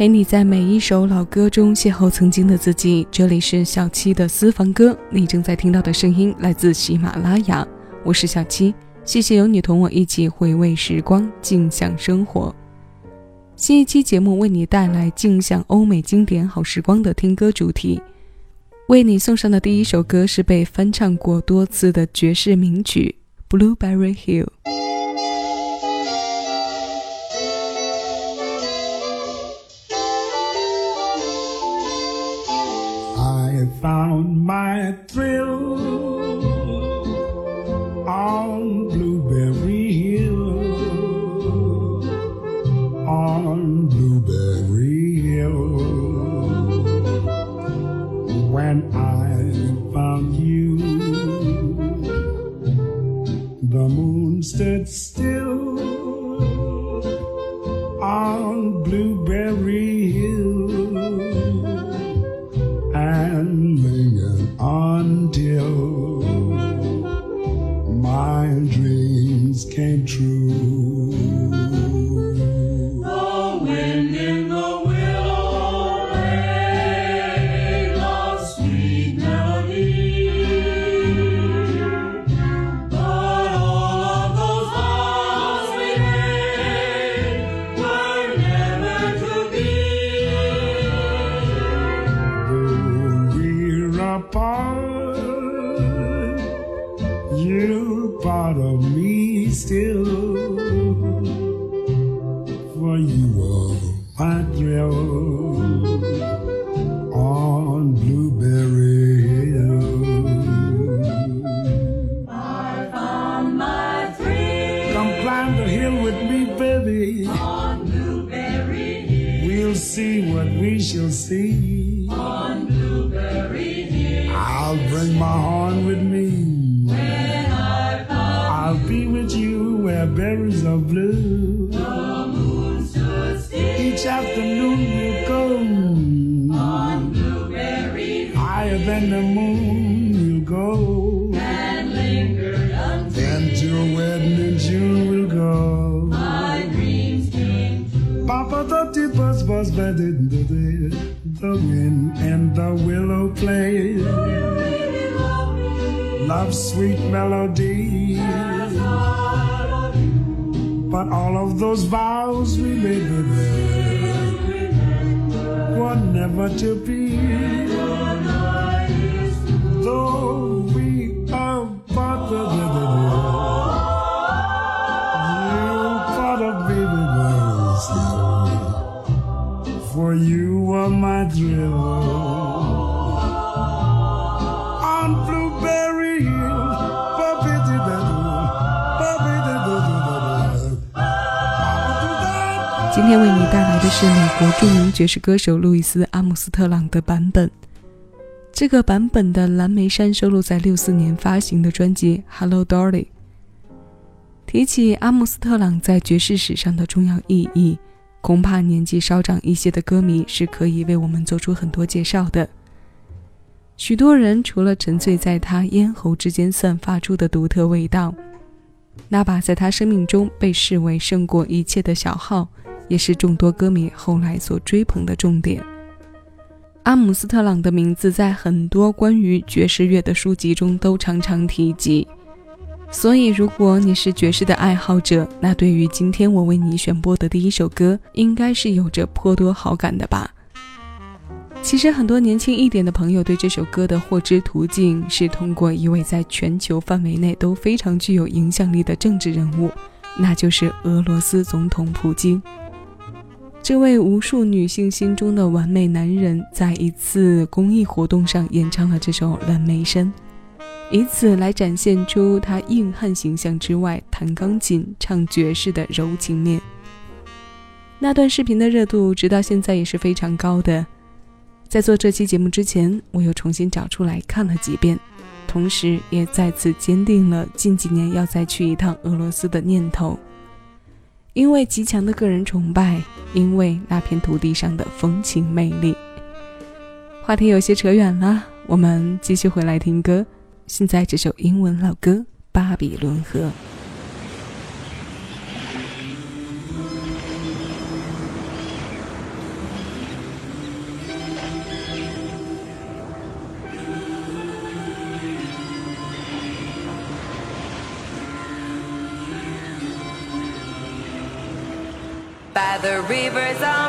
陪你在每一首老歌中邂逅曾经的自己。这里是小七的私房歌，你正在听到的声音来自喜马拉雅，我是小七。谢谢有你同我一起回味时光，静享生活。新一期节目为你带来静享欧美经典好时光的听歌主题。为你送上的第一首歌是被翻唱过多次的爵士名曲《Blueberry Hill》。Found my thrill on Blueberry Hill. On Blueberry Hill. When I found you, the moon stood still my dreams came true. For you are my and the moon will go. And linger until, until when in June will go. My dreams came true. Papa Dutty buzz buzz bed in the. The wind and the willow play. Love sweet melody. But all of those vows we made, baby, were never to be. 是美国著名爵士歌手路易斯·阿姆斯特朗的版本。这个版本的《蓝莓山》收录在六四年发行的专辑《Hello Dolly》。提起阿姆斯特朗在爵士史上的重要意义，恐怕年纪稍长一些的歌迷是可以为我们做出很多介绍的。许多人除了沉醉在他咽喉之间散发出的独特味道，那把在他生命中被视为胜过一切的小号，也是众多歌迷后来所追捧的重点。阿姆斯特朗的名字在很多关于爵士乐的书籍中都常常提及，所以如果你是爵士的爱好者，那对于今天我为你选播的第一首歌，应该是有着颇多好感的吧。其实很多年轻一点的朋友对这首歌的获知途径是通过一位在全球范围内都非常具有影响力的政治人物，那就是俄罗斯总统普京。这位无数女性心中的完美男人，在一次公益活动上演唱了这首《蓝莓山》，以此来展现出他硬汉形象之外，弹钢琴、唱爵士的柔情面。那段视频的热度直到现在也是非常高的。在做这期节目之前，我又重新找出来看了几遍，同时也再次坚定了近几年要再去一趟俄罗斯的念头。因为极强的个人崇拜，因为那片土地上的风情魅力。话题有些扯远了，我们继续回来听歌。现在这首英文老歌《巴比伦河》。By the rivers of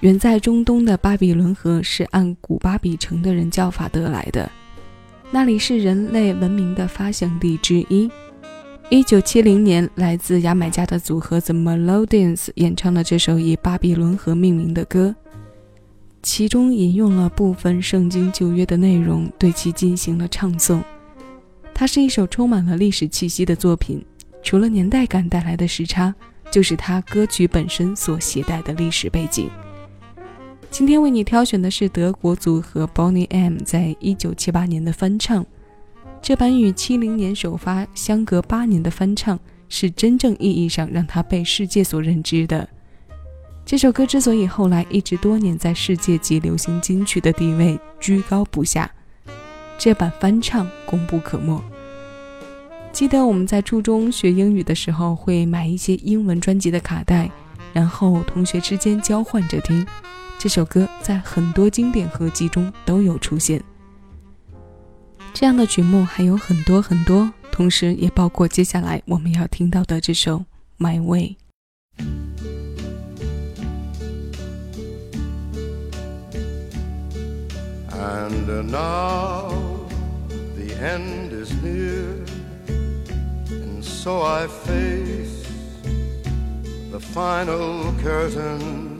远在中东的巴比伦河是按古巴比城的人叫法得来的，那里是人类文明的发祥地之一。一九七零年，来自牙买加的组合 The Melodians 演唱了这首以巴比伦河命名的歌，其中引用了部分圣经旧约的内容，对其进行了唱诵。它是一首充满了历史气息的作品，除了年代感带来的时差，就是它歌曲本身所携带的历史背景。今天为你挑选的是德国组合 Bonnie M 在一九七八年的翻唱，这版与七零年首发相隔八年的翻唱，是真正意义上让它被世界所认知的。这首歌之所以后来一直多年在世界级流行金曲的地位居高不下，这版翻唱功不可没。记得我们在初中学英语的时候，会买一些英文专辑的卡带，然后同学之间交换着听。这首歌在很多经典合集中都有出现。这样的曲目还有很多很多，同时也包括接下来我们要听到的这首《My Way》。And now the end is near, and so I face the final curtain.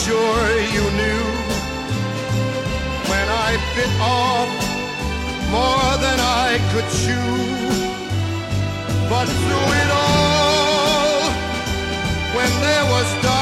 sure you knew when I bit off more than I could chew. But through it all, when there was doubt,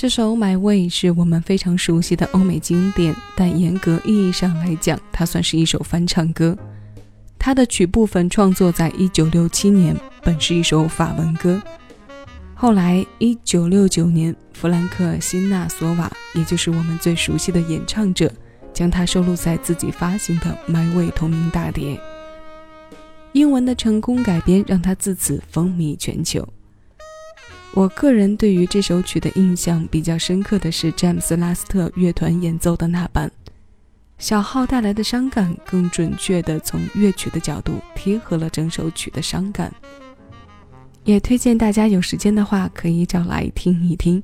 这首《My Way》是我们非常熟悉的欧美经典，但严格意义上来讲，它算是一首翻唱歌。它的曲部分创作在1967年，本是一首法文歌。后来，1969年，弗兰克·辛纳索瓦，也就是我们最熟悉的演唱者，将它收录在自己发行的《My Way》同名大碟。英文的成功改编让它自此风靡全球。我个人对于这首曲的印象比较深刻的是詹姆斯·拉斯特乐团演奏的那版。小号带来的伤感，更准确地从乐曲的角度贴合了整首曲的伤感。也推荐大家有时间的话可以找来听一听。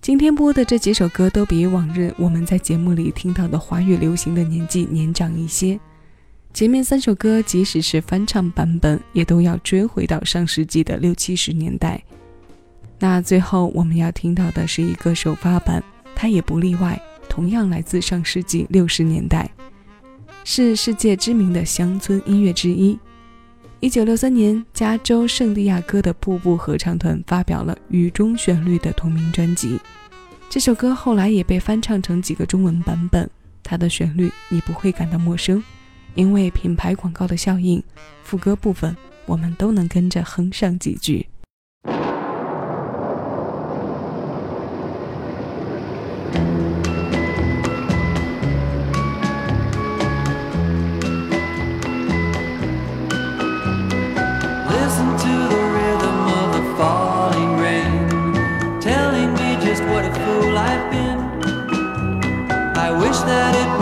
今天播的这几首歌都比往日我们在节目里听到的华语流行的年纪年长一些，前面三首歌即使是翻唱版本，也都要追回到上世纪的六七十年代。那最后我们要听到的是一个首发版，它也不例外，同样来自上世纪六十年代，是世界知名的乡村音乐之一。一九六三年，加州圣地亚哥的瀑布合唱团发表了《雨中旋律》的同名专辑。这首歌后来也被翻唱成几个中文版本，它的旋律你不会感到陌生，因为品牌广告的效应，副歌部分我们都能跟着哼上几句。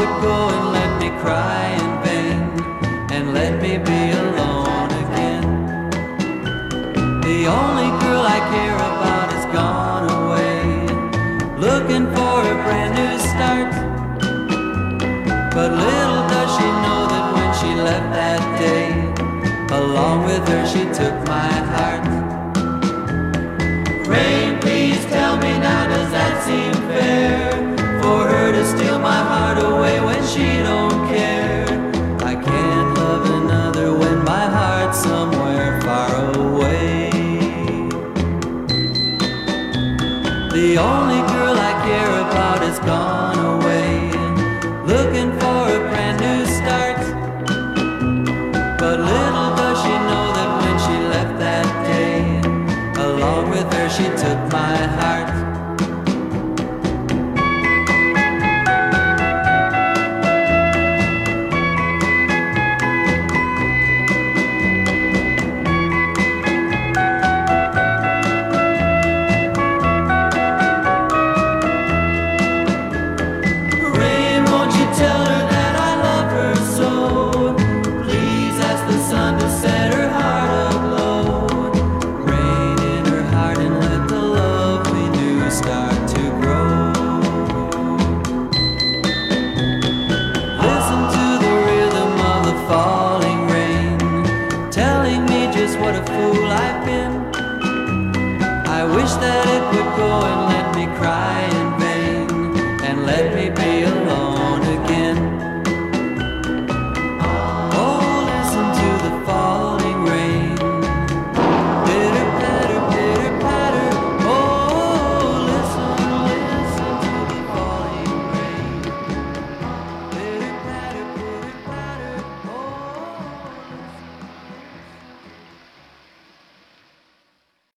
Would go and let me cry in vain, and let me be alone again. The only girl I care about has gone away, looking for a brand new start. But little does she know that when she left that day, Along with her, she took my realize what a fool I've been. I wish that it would go and let me cry in vain and let me be.